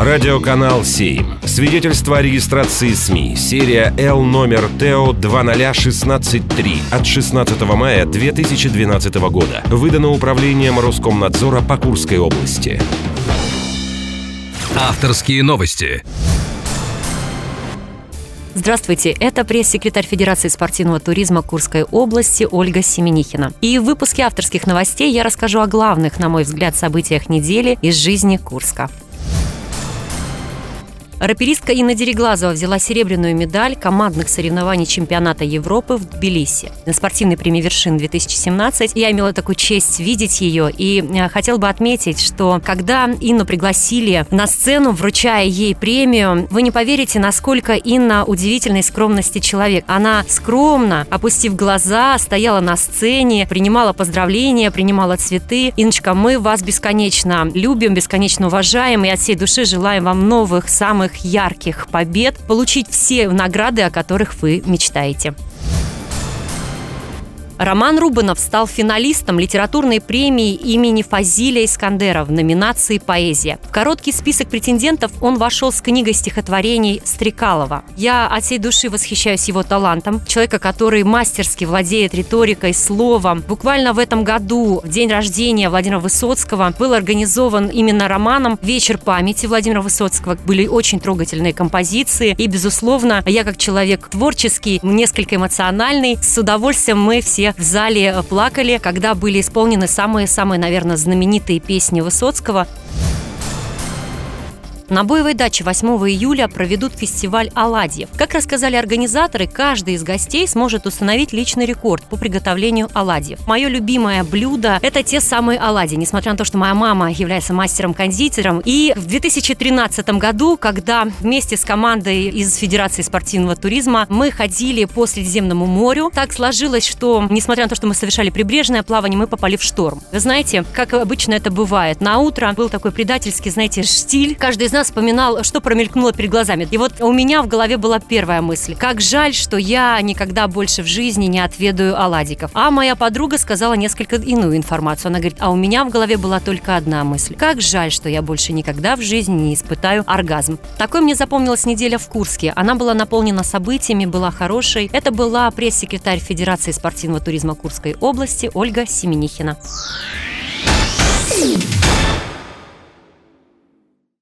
Радиоканал 7. Свидетельство о регистрации СМИ. Серия Л номер ТО 20163 от 16 мая 2012 года. Выдано управлением Роскомнадзора по Курской области. Авторские новости. Здравствуйте, это пресс-секретарь Федерации спортивного туризма Курской области Ольга Семенихина. И в выпуске авторских новостей я расскажу о главных, на мой взгляд, событиях недели из жизни Курска. Раперистка Инна Дереглазова взяла серебряную медаль командных соревнований чемпионата Европы в Тбилиси. На спортивной премии «Вершин» 2017 я имела такую честь видеть ее и э, хотел бы отметить, что когда Инну пригласили на сцену, вручая ей премию, вы не поверите, насколько Инна удивительной скромности человек. Она скромно, опустив глаза, стояла на сцене, принимала поздравления, принимала цветы. Инночка, мы вас бесконечно любим, бесконечно уважаем и от всей души желаем вам новых, самых самых ярких побед, получить все награды, о которых вы мечтаете. Роман Рубанов стал финалистом литературной премии имени Фазиля Искандера в номинации «Поэзия». В короткий список претендентов он вошел с книгой стихотворений Стрекалова. Я от всей души восхищаюсь его талантом. Человека, который мастерски владеет риторикой, словом. Буквально в этом году, в день рождения Владимира Высоцкого, был организован именно романом «Вечер памяти» Владимира Высоцкого. Были очень трогательные композиции. И, безусловно, я как человек творческий, несколько эмоциональный, с удовольствием мы все в зале плакали, когда были исполнены самые-самые, наверное, знаменитые песни Высоцкого. На Боевой даче 8 июля проведут фестиваль оладьев. Как рассказали организаторы, каждый из гостей сможет установить личный рекорд по приготовлению оладьев. Мое любимое блюдо – это те самые оладьи, несмотря на то, что моя мама является мастером-кондитером. И в 2013 году, когда вместе с командой из Федерации спортивного туризма мы ходили по Средиземному морю, так сложилось, что, несмотря на то, что мы совершали прибрежное плавание, мы попали в шторм. Вы знаете, как обычно это бывает, на утро был такой предательский, знаете, штиль. Каждый из нас вспоминал, что промелькнуло перед глазами. И вот у меня в голове была первая мысль. Как жаль, что я никогда больше в жизни не отведаю оладиков. А моя подруга сказала несколько иную информацию. Она говорит, а у меня в голове была только одна мысль. Как жаль, что я больше никогда в жизни не испытаю оргазм. Такой мне запомнилась неделя в Курске. Она была наполнена событиями, была хорошей. Это была пресс-секретарь Федерации спортивного туризма Курской области Ольга Семенихина.